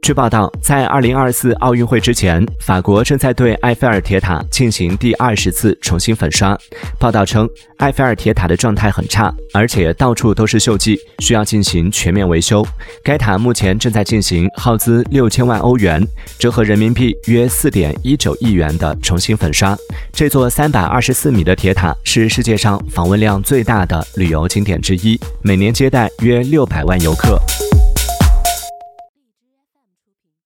据报道在二零二四奥运会之前法国正在对埃菲尔铁塔进行第二十次重新粉刷。报道称埃菲尔铁塔的状态很差而且到处都是锈迹需要进行全面维修。该塔目前正在进行耗资六千万欧元折合人民币约四点一九亿元的重新粉刷。这座三百二十四米的铁塔是世界上访问量最大的旅游景点之一每年接待约六百万游客。